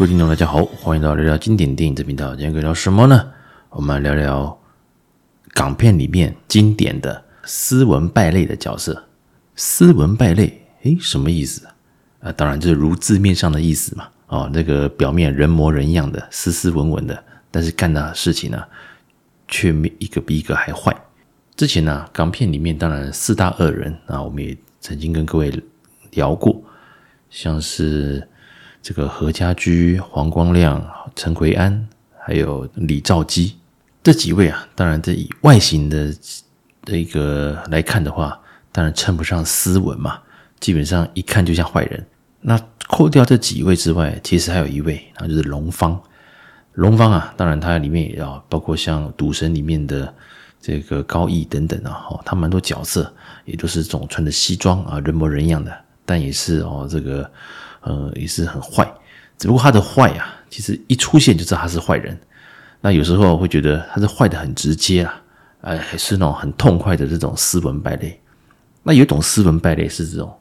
各位听众，大家好，欢迎到聊聊经典电影这频道。今天可以聊什么呢？我们来聊聊港片里面经典的斯文败类的角色。斯文败类，诶，什么意思啊？当然就是如字面上的意思嘛。哦，那个表面人模人样的，斯斯文文的，但是干的事情呢，却没一个比一个还坏。之前呢，港片里面当然四大恶人啊，我们也曾经跟各位聊过，像是。这个何家驹、黄光亮、陈奎安，还有李兆基这几位啊，当然这以外形的的一个来看的话，当然称不上斯文嘛，基本上一看就像坏人。那扣掉这几位之外，其实还有一位，那就是龙方。龙方啊，当然他里面也要包括像赌神里面的这个高义等等啊，哦，他蛮多角色也都是总穿着西装啊，人模人样的，但也是哦这个。呃，也是很坏，只不过他的坏啊，其实一出现就知道他是坏人。那有时候会觉得他是坏的很直接啊，哎，还是那种很痛快的这种斯文败类。那有一种斯文败类是这种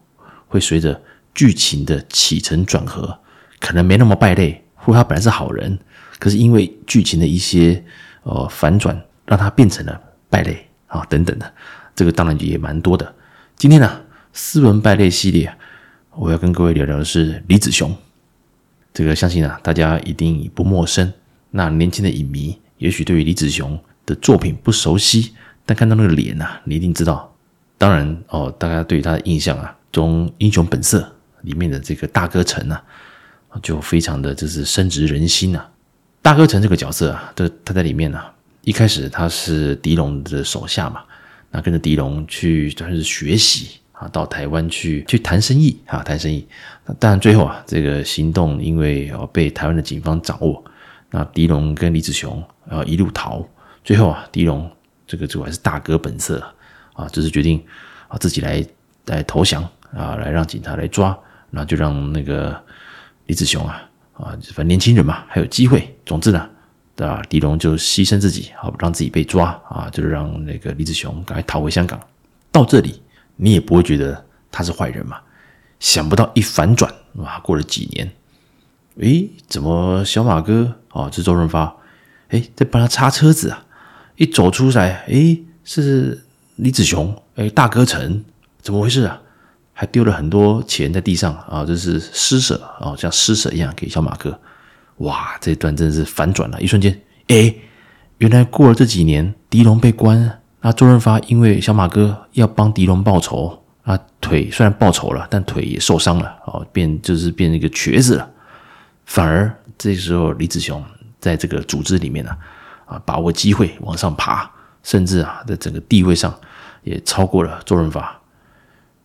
会随着剧情的起承转合，可能没那么败类，或他本来是好人，可是因为剧情的一些呃反转，让他变成了败类啊等等的。这个当然也蛮多的。今天呢，斯文败类系列。我要跟各位聊聊的是李子雄，这个相信啊，大家一定不陌生。那年轻的影迷也许对于李子雄的作品不熟悉，但看到那个脸呐、啊，你一定知道。当然哦，大家对于他的印象啊，从《英雄本色》里面的这个大哥陈啊，就非常的就是深植人心呐、啊。大哥陈这个角色啊，这他在里面呢、啊，一开始他是狄龙的手下嘛，那跟着狄龙去算是学习。啊，到台湾去去谈生意啊，谈生意。那当然最后啊，这个行动因为哦被台湾的警方掌握，那狄龙跟李子雄啊一路逃。最后啊，狄龙这个这个还是大哥本色啊，就是决定啊自己来来投降啊，来让警察来抓。那就让那个李子雄啊啊，反正年轻人嘛，还有机会。总之呢，啊，狄龙就牺牲自己，好让自己被抓啊，就是让那个李子雄赶快逃回香港。到这里。你也不会觉得他是坏人嘛？想不到一反转，哇！过了几年，诶，怎么小马哥哦，是周润发，诶，在帮他擦车子啊？一走出来，诶，是李子雄，诶，大哥陈，怎么回事啊？还丢了很多钱在地上啊，这是施舍啊，像施舍一样给小马哥。哇，这段真的是反转了，一瞬间，诶，原来过了这几年，狄龙被关。那周润发因为小马哥要帮狄龙报仇，啊，腿虽然报仇了，但腿也受伤了，哦，变就是变成一个瘸子了。反而这时候李子雄在这个组织里面呢，啊，把握机会往上爬，甚至啊，在整个地位上也超过了周润发。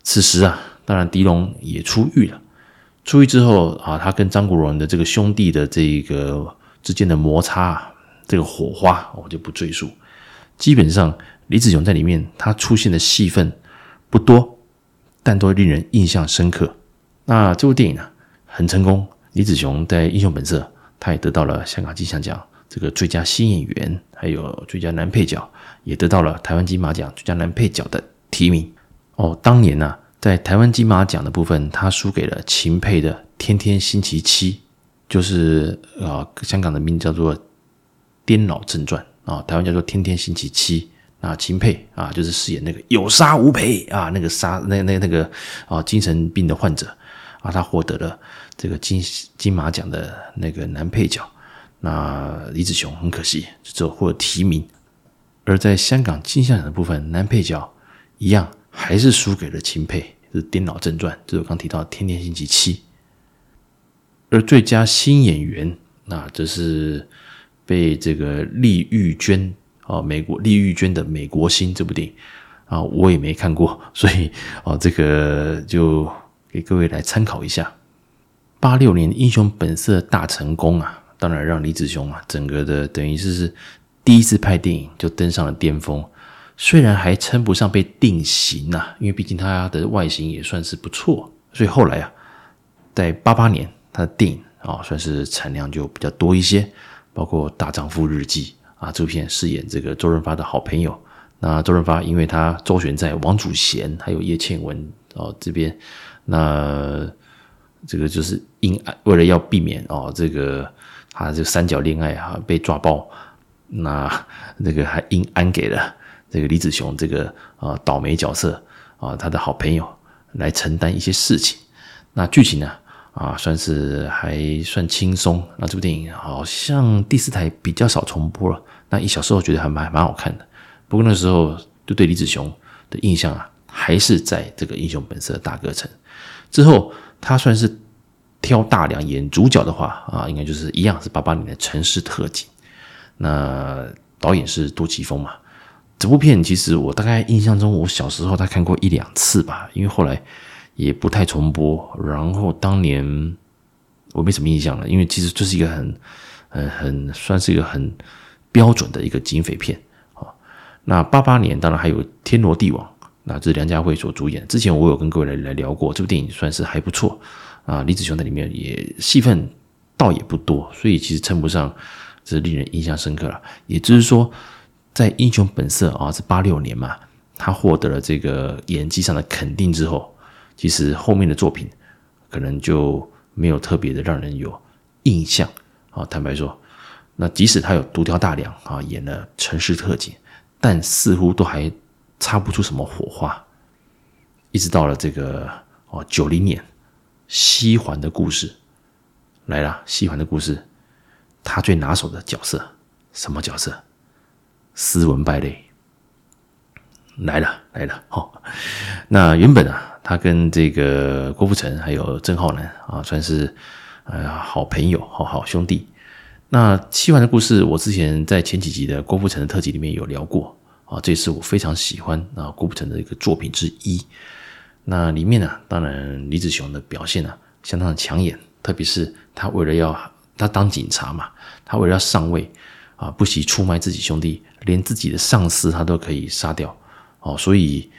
此时啊，当然狄龙也出狱了。出狱之后啊，他跟张国荣的这个兄弟的这个之间的摩擦，这个火花，我就不赘述。基本上。李子雄在里面，他出现的戏份不多，但都令人印象深刻。那这部电影呢，很成功。李子雄在《英雄本色》，他也得到了香港金像奖这个最佳新演员，还有最佳男配角，也得到了台湾金马奖最佳男配角的提名。哦，当年呢、在台湾金马奖的部分，他输给了秦沛的《天天星期七》，就是啊、呃，香港的名字叫做《癫脑正传》啊，台湾叫做《天天星期七》。啊，秦沛啊，就是饰演那个有杀无赔啊，那个杀那那那个啊精神病的患者啊，他获得了这个金金马奖的那个男配角。那李子雄很可惜，就只有获提名。而在香港金像奖的部分，男配角一样还是输给了秦沛，是《颠倒正传》，就是我刚提到《天天星期七》。而最佳新演员，那这是被这个丽玉娟。哦，美国丽玉娟的《美国心》这部电影啊，我也没看过，所以哦，这个就给各位来参考一下。八六年《英雄本色》大成功啊，当然让李子雄啊，整个的等于是是第一次拍电影就登上了巅峰。虽然还称不上被定型、啊，因为毕竟他的外形也算是不错，所以后来啊，在八八年他的电影啊，算是产量就比较多一些，包括《大丈夫日记》。啊，这部片饰演这个周润发的好朋友。那周润发因为他周旋在王祖贤还有叶倩文哦这边，那这个就是因，为了要避免哦，这个他这三角恋爱啊被抓包，那那个还阴安给了这个李子雄这个啊倒霉角色啊他的好朋友来承担一些事情。那剧情呢啊算是还算轻松。那这部电影好像第四台比较少重播了。那一小时候觉得还蛮蛮好看的。不过那时候就对李子雄的印象啊，还是在这个《英雄本色》大哥城之后，他算是挑大梁演主角的话啊，应该就是一样是八八年的《城市特警》。那导演是杜琪峰嘛？这部片其实我大概印象中，我小时候他看过一两次吧，因为后来也不太重播。然后当年我没什么印象了，因为其实这是一个很、很、很算是一个很标准的一个警匪片啊。那八八年当然还有《天罗地网》，那这是梁家辉所主演。之前我有跟各位来来聊过，这部电影算是还不错啊。李子雄在里面也戏份倒也不多，所以其实称不上这令人印象深刻了。也就是说，在《英雄本色》啊是八六年嘛，他获得了这个演技上的肯定之后，其实后面的作品可能就没有特别的让人有印象啊。坦白说，那即使他有独挑大梁啊，演了《城市特警》。但似乎都还擦不出什么火花，一直到了这个哦九零年，西环的故事来了。西环的故事，他最拿手的角色什么角色？斯文败类来了来了哦。那原本啊，他跟这个郭富城还有郑浩南啊，算是呃好朋友，好好兄弟。那七环的故事，我之前在前几集的郭富城的特辑里面有聊过啊，这也是我非常喜欢啊郭富城的一个作品之一。那里面呢，当然李子雄的表现呢相当的抢眼，特别是他为了要他当警察嘛，他为了要上位啊，不惜出卖自己兄弟，连自己的上司他都可以杀掉哦。所以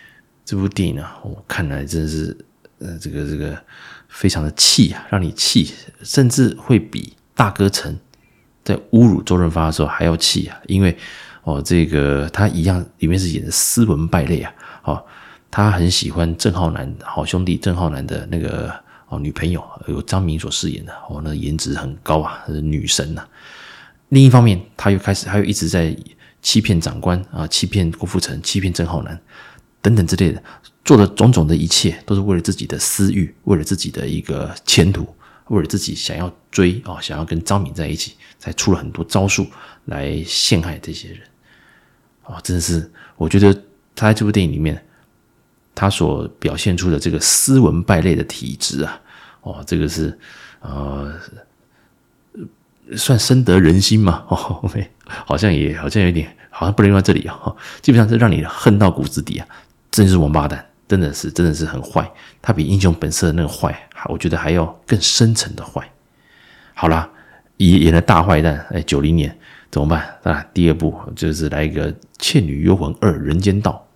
这部电影呢，我看来真的是呃这个这个非常的气啊，让你气，甚至会比大哥城。在侮辱周润发的时候还要气啊，因为哦，这个他一样里面是演的斯文败类啊，哦，他很喜欢郑浩南好兄弟郑浩南的那个哦女朋友，由张敏所饰演的哦，那颜值很高啊，是女神呐、另一方面，他又开始，他又一直在欺骗长官啊，欺骗郭富城，欺骗郑浩南等等之类的，做的种种的一切，都是为了自己的私欲，为了自己的一个前途。为了自己想要追啊，想要跟张敏在一起，才出了很多招数来陷害这些人啊！真的是，我觉得他在这部电影里面，他所表现出的这个斯文败类的体质啊，哦，这个是呃，算深得人心嘛？哦，OK，好像也好像有点，好像不能用在这里啊，基本上是让你恨到骨子底啊，真是王八蛋。真的是，真的是很坏。他比英雄本色的那个坏，我觉得还要更深层的坏。好啦，演演了大坏蛋，哎，九零年怎么办啊？第二部就是来一个《倩女幽魂二人间道》。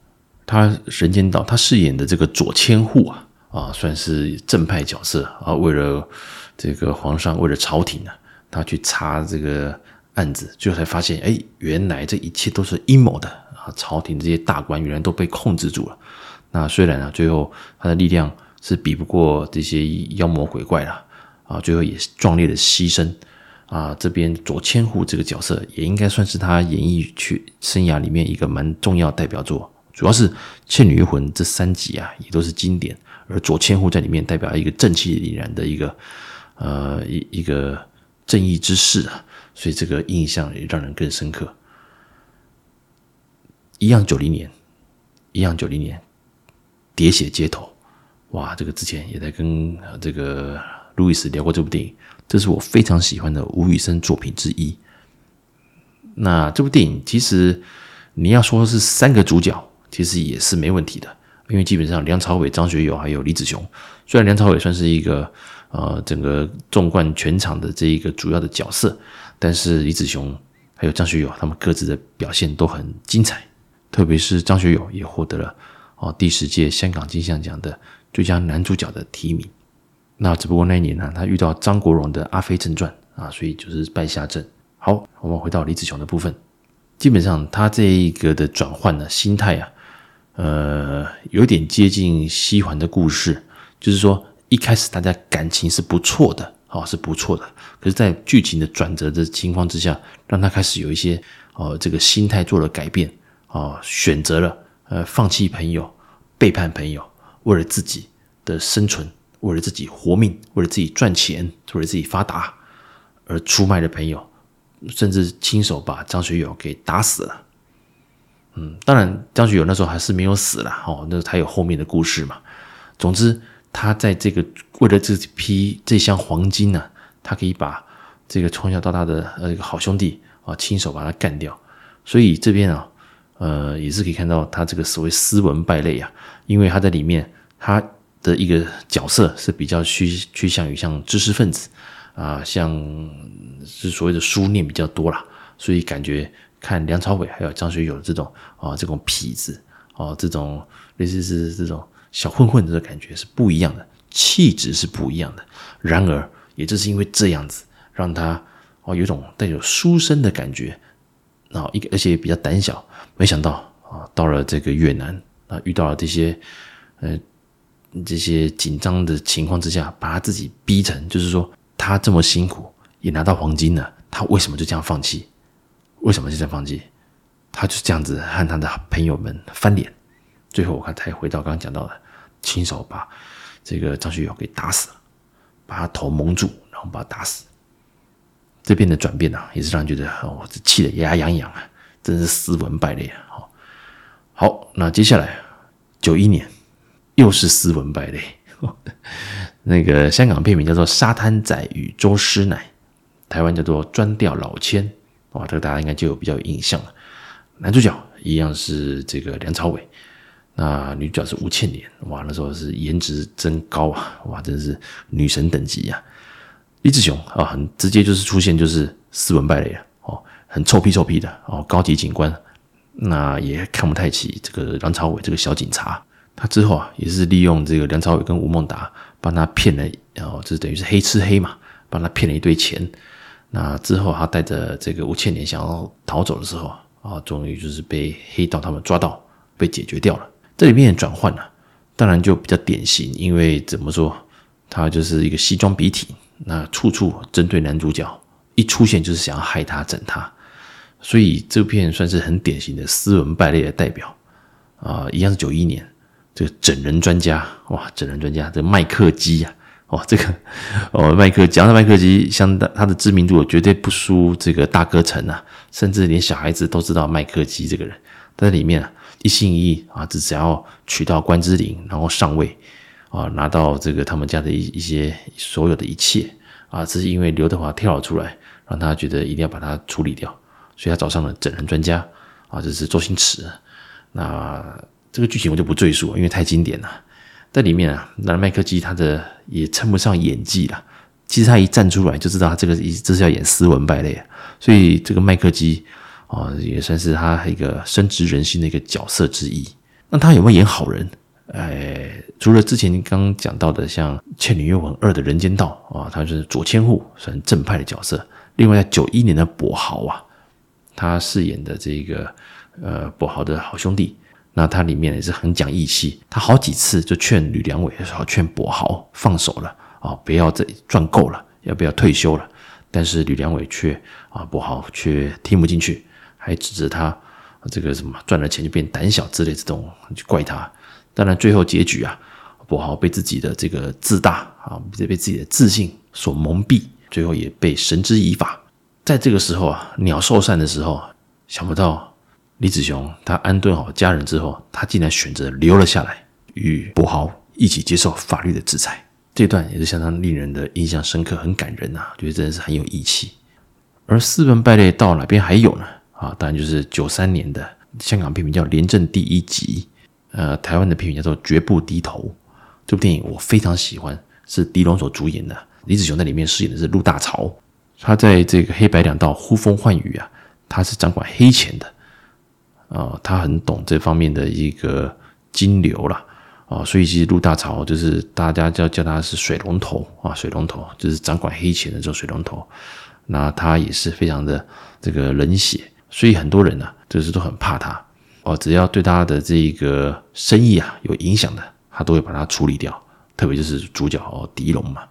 他人间道，他饰演的这个左千户啊，啊，算是正派角色啊。为了这个皇上，为了朝廷啊，他去查这个案子，最后才发现，哎，原来这一切都是阴谋的啊！朝廷这些大官原来都被控制住了。那虽然啊，最后他的力量是比不过这些妖魔鬼怪了啊，最后也壮烈的牺牲啊。这边左千户这个角色也应该算是他演艺去生涯里面一个蛮重要代表作，主要是《倩女幽魂》这三集啊也都是经典，而左千户在里面代表一个正气凛然的一个呃一一个正义之士啊，所以这个印象也让人更深刻。一样九零年，一样九零年。喋血街头，哇！这个之前也在跟这个路易斯聊过这部电影，这是我非常喜欢的吴宇森作品之一。那这部电影其实你要说是三个主角，其实也是没问题的，因为基本上梁朝伟、张学友还有李子雄，虽然梁朝伟算是一个呃整个纵贯全场的这一个主要的角色，但是李子雄还有张学友他们各自的表现都很精彩，特别是张学友也获得了。哦，第十届香港金像奖的最佳男主角的提名，那只不过那一年呢，他遇到张国荣的《阿飞正传》啊，所以就是败下阵。好，我们回到李子雄的部分，基本上他这一个的转换呢，心态啊，呃，有点接近西环的故事，就是说一开始大家感情是不错的，哦，是不错的。可是，在剧情的转折的情况之下，让他开始有一些哦，这个心态做了改变，哦，选择了呃，放弃朋友，背叛朋友，为了自己的生存，为了自己活命，为了自己赚钱，为了自己发达，而出卖了朋友，甚至亲手把张学友给打死了。嗯，当然，张学友那时候还是没有死了，哦，那他有后面的故事嘛。总之，他在这个为了这批这箱黄金呢、他可以把这个从小到大的呃一个好兄弟啊，亲手把他干掉。所以这边啊，呃，也是可以看到他这个所谓斯文败类啊，因为他在里面他的一个角色是比较趋趋向于像知识分子啊，像是所谓的书念比较多啦，所以感觉。看梁朝伟还有张学友这种啊，这种痞子啊，这种类似是这种小混混的感觉是不一样的，气质是不一样的。然而，也正是因为这样子，让他哦有种带有书生的感觉，然后一个而且也比较胆小。没想到啊，到了这个越南啊，遇到了这些呃这些紧张的情况之下，把他自己逼成，就是说他这么辛苦也拿到黄金了，他为什么就这样放弃？为什么就这样放弃？他就是这样子和他的朋友们翻脸，最后我看他也回到刚刚讲到的，亲手把这个张学友给打死了，把他头蒙住，然后把他打死。这边的转变啊，也是让人觉得哦，这气得牙痒痒啊，真是斯文败类啊！好，好，那接下来九一年又是斯文败类，那个香港片名叫做《沙滩仔与周师奶》，台湾叫做《专钓老千》。哇，这个大家应该就有比较有印象了。男主角一样是这个梁朝伟，那女主角是吴倩莲。哇，那时候是颜值真高啊！哇，真是女神等级呀、啊。李子雄啊，很直接就是出现就是斯文败类啊，哦，很臭屁臭屁的哦，高级警官，那也看不太起这个梁朝伟这个小警察。他之后啊，也是利用这个梁朝伟跟吴孟达帮他骗了，然后这等于是黑吃黑嘛，帮他骗了一堆钱。那之后，他带着这个吴倩莲想要逃走的时候啊，啊终于就是被黑道他们抓到，被解决掉了。这里面转换呢，当然就比较典型，因为怎么说，他就是一个西装笔挺，那处处针对男主角，一出现就是想要害他、整他，所以这片算是很典型的斯文败类的代表啊。一样是九一年，这个整人专家哇，整人专家这个麦克基呀。哇，这个哦，麦克讲到麦克基，相当他的知名度绝对不输这个大哥陈啊，甚至连小孩子都知道麦克基这个人。在里面啊，一心一意啊，只想要娶到关之琳，然后上位啊，拿到这个他们家的一一些所有的一切啊，只是因为刘德华跳了出来，让他觉得一定要把他处理掉，所以他找上了整人专家啊，这是周星驰。那这个剧情我就不赘述，因为太经典了。在里面啊，那麦克基他的也称不上演技了。其实他一站出来就知道他这个一这是要演斯文败类，所以这个麦克基啊也算是他一个深植人心的一个角色之一。那他有没有演好人？哎，除了之前刚刚讲到的像《倩女幽魂二》的人间道啊，他是左千户，算正派的角色。另外在九一年的跛豪啊，他饰演的这个呃跛豪的好兄弟。那他里面也是很讲义气，他好几次就劝吕良伟，说劝跛豪放手了啊，不要再赚够了，要不要退休了？但是吕良伟却啊，跛豪却听不进去，还指责他这个什么赚了钱就变胆小之类这种，就怪他。当然最后结局啊，跛豪被自己的这个自大啊，被被自己的自信所蒙蔽，最后也被绳之以法。在这个时候啊，鸟兽散的时候，想不到。李子雄他安顿好家人之后，他竟然选择留了下来，与跛豪一起接受法律的制裁。这段也是相当令人的印象深刻，很感人呐、啊，觉得真的是很有义气。而斯文败类到哪边还有呢？啊，当然就是九三年的香港片名叫《廉政第一集》，呃，台湾的片名叫做《绝不低头》。这部电影我非常喜欢，是狄龙所主演的。李子雄在里面饰演的是陆大潮，他在这个黑白两道呼风唤雨啊，他是掌管黑钱的。啊、他很懂这方面的一个金流啦。啊、所以其实陆大潮就是大家叫叫他是水龙头啊，水龙头就是掌管黑钱的这种水龙头。那他也是非常的这个冷血，所以很多人呢、就是都很怕他哦。只要对他的这个生意啊有影响的，他都会把它处理掉。特别就是主角，狄龙嘛。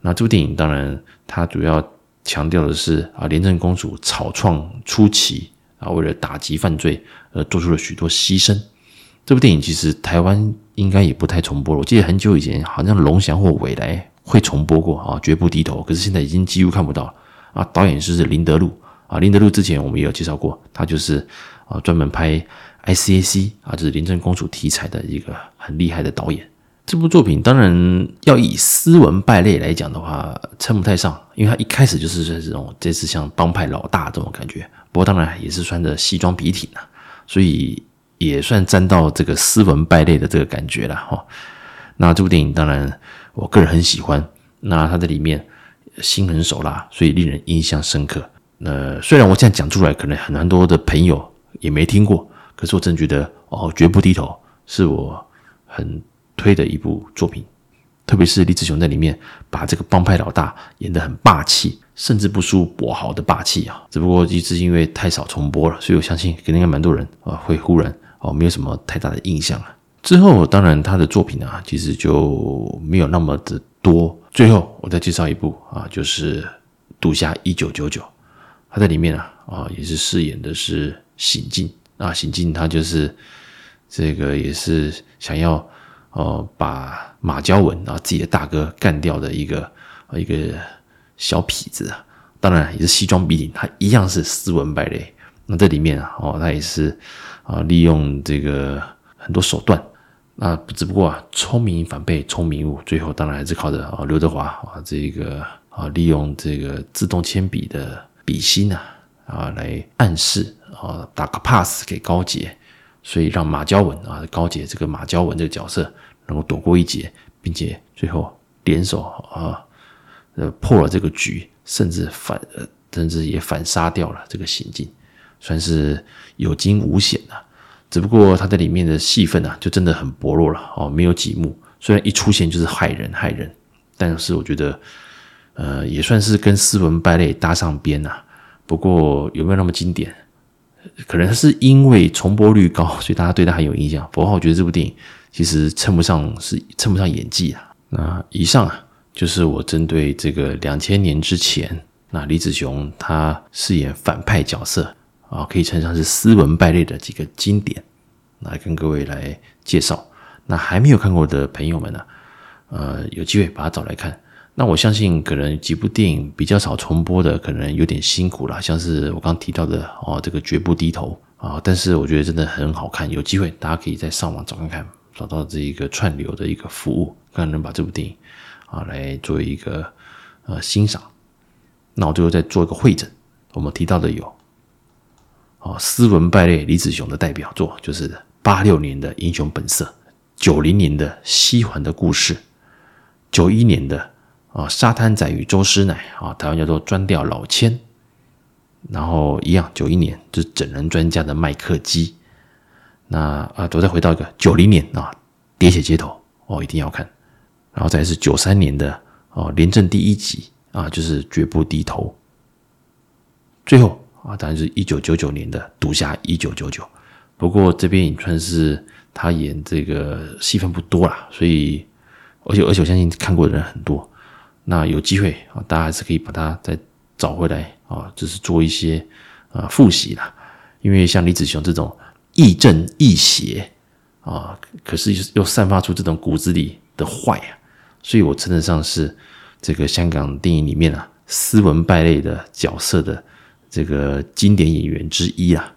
那这部电影当然它主要强调的是啊，廉政公署草创初期啊，为了打击犯罪而做出了许多牺牲。这部电影其实台湾应该也不太重播了，我记得很久以前好像龙翔或纬来会重播过啊，绝不低头。可是现在已经几乎看不到啊。导演是林德禄啊，林德禄之前我们也有介绍过，他就是啊专门拍 ICAC 啊，就是廉政公署题材的一个很厉害的导演。这部作品当然要以斯文败类来讲的话，称不太上，因为他一开始就是这种这次像帮派老大这种感觉。不过当然也是穿着西装笔挺啊，所以也算沾到这个斯文败类的这个感觉了哈。那这部电影当然我个人很喜欢，那他在里面心狠手辣，所以令人印象深刻。那虽然我这样讲出来，可能很多的朋友也没听过，可是我真觉得哦，绝不低头是我很。推的一部作品，特别是李子雄在里面把这个帮派老大演得很霸气，甚至不输跛豪的霸气啊！只不过一直因为太少重播了，所以我相信肯定应该蛮多人啊会忽然哦没有什么太大的印象了。之后当然他的作品啊其实就没有那么的多。最后我再介绍一部啊，就是《赌侠一九九九》，他在里面啊啊也是饰演的是行进啊，行进他就是这个也是想要。哦，把马娇文啊自己的大哥干掉的一个一个小痞子啊，当然也是西装笔挺，他一样是斯文败类。那这里面啊，哦，他也是啊利用这个很多手段，那只不过啊聪明反被聪明误，最后当然还是靠着啊刘德华啊这个啊利用这个自动铅笔的笔芯啊啊来暗示啊打个 pass 给高杰，所以让马娇文啊高杰这个马娇文这个角色。能够躲过一劫，并且最后联手啊，呃破了这个局，甚至反呃甚至也反杀掉了这个行径，算是有惊无险啊。只不过他在里面的戏份啊，就真的很薄弱了哦，没有几幕。虽然一出现就是害人害人，但是我觉得呃也算是跟斯文败类搭上边呐。不过有没有那么经典？可能是因为重播率高，所以大家对他很有印象。不过我觉得这部电影。其实称不上是称不上演技啊。那以上啊，就是我针对这个两千年之前，那李子雄他饰演反派角色啊，可以称上是斯文败类的几个经典，来跟各位来介绍。那还没有看过的朋友们呢，呃，有机会把它找来看。那我相信可能几部电影比较少重播的，可能有点辛苦了，像是我刚提到的哦，这个绝不低头啊，但是我觉得真的很好看，有机会大家可以再上网找看看。找到这一个串流的一个服务，看能把这部电影啊来做一个呃欣赏。那我最后再做一个会诊，我们提到的有啊斯文败类李子雄的代表作，就是八六年的《英雄本色》，九零年的《西环的故事》，九一年的啊《沙滩仔与周师奶》啊，台湾叫做专调老千，然后一样九一年就是整人专家的麦克基。那啊，我再回到一个九零年啊，《喋血街头》哦，一定要看。然后再是九三年的哦，《廉政第一集》啊，就是绝不低头。最后啊，当然是一九九九年的《赌侠一九九九》。不过这边也算是他演这个戏份不多啦，所以而且而且我相信看过的人很多。那有机会啊，大家还是可以把它再找回来啊，就是做一些啊复习啦。因为像李子雄这种。亦正亦邪啊，可是又散发出这种骨子里的坏啊，所以我称得上是这个香港电影里面啊斯文败类的角色的这个经典演员之一啊。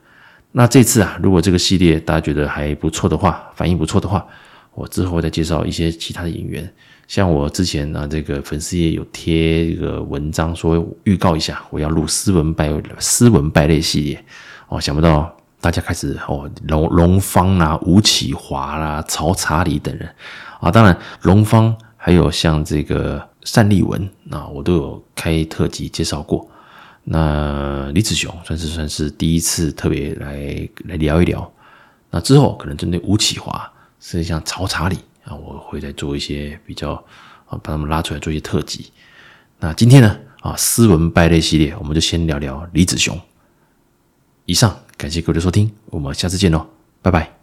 那这次啊，如果这个系列大家觉得还不错的话，反应不错的话，我之后再介绍一些其他的演员。像我之前呢，这个粉丝也有贴一个文章说预告一下，我要录斯文败斯文败类系列哦，想不到。大家开始哦，龙龙方啊、吴启华啦、曹查理等人啊，当然龙方还有像这个单立文啊，我都有开特辑介绍过。那李子雄算是算是第一次特别来来聊一聊。那之后可能针对吴启华，甚至像曹查理那，我会再做一些比较啊，把他们拉出来做一些特辑。那今天呢啊，斯文败类系列，我们就先聊聊李子雄。以上。感谢各位的收听，我们下次见喽，拜拜。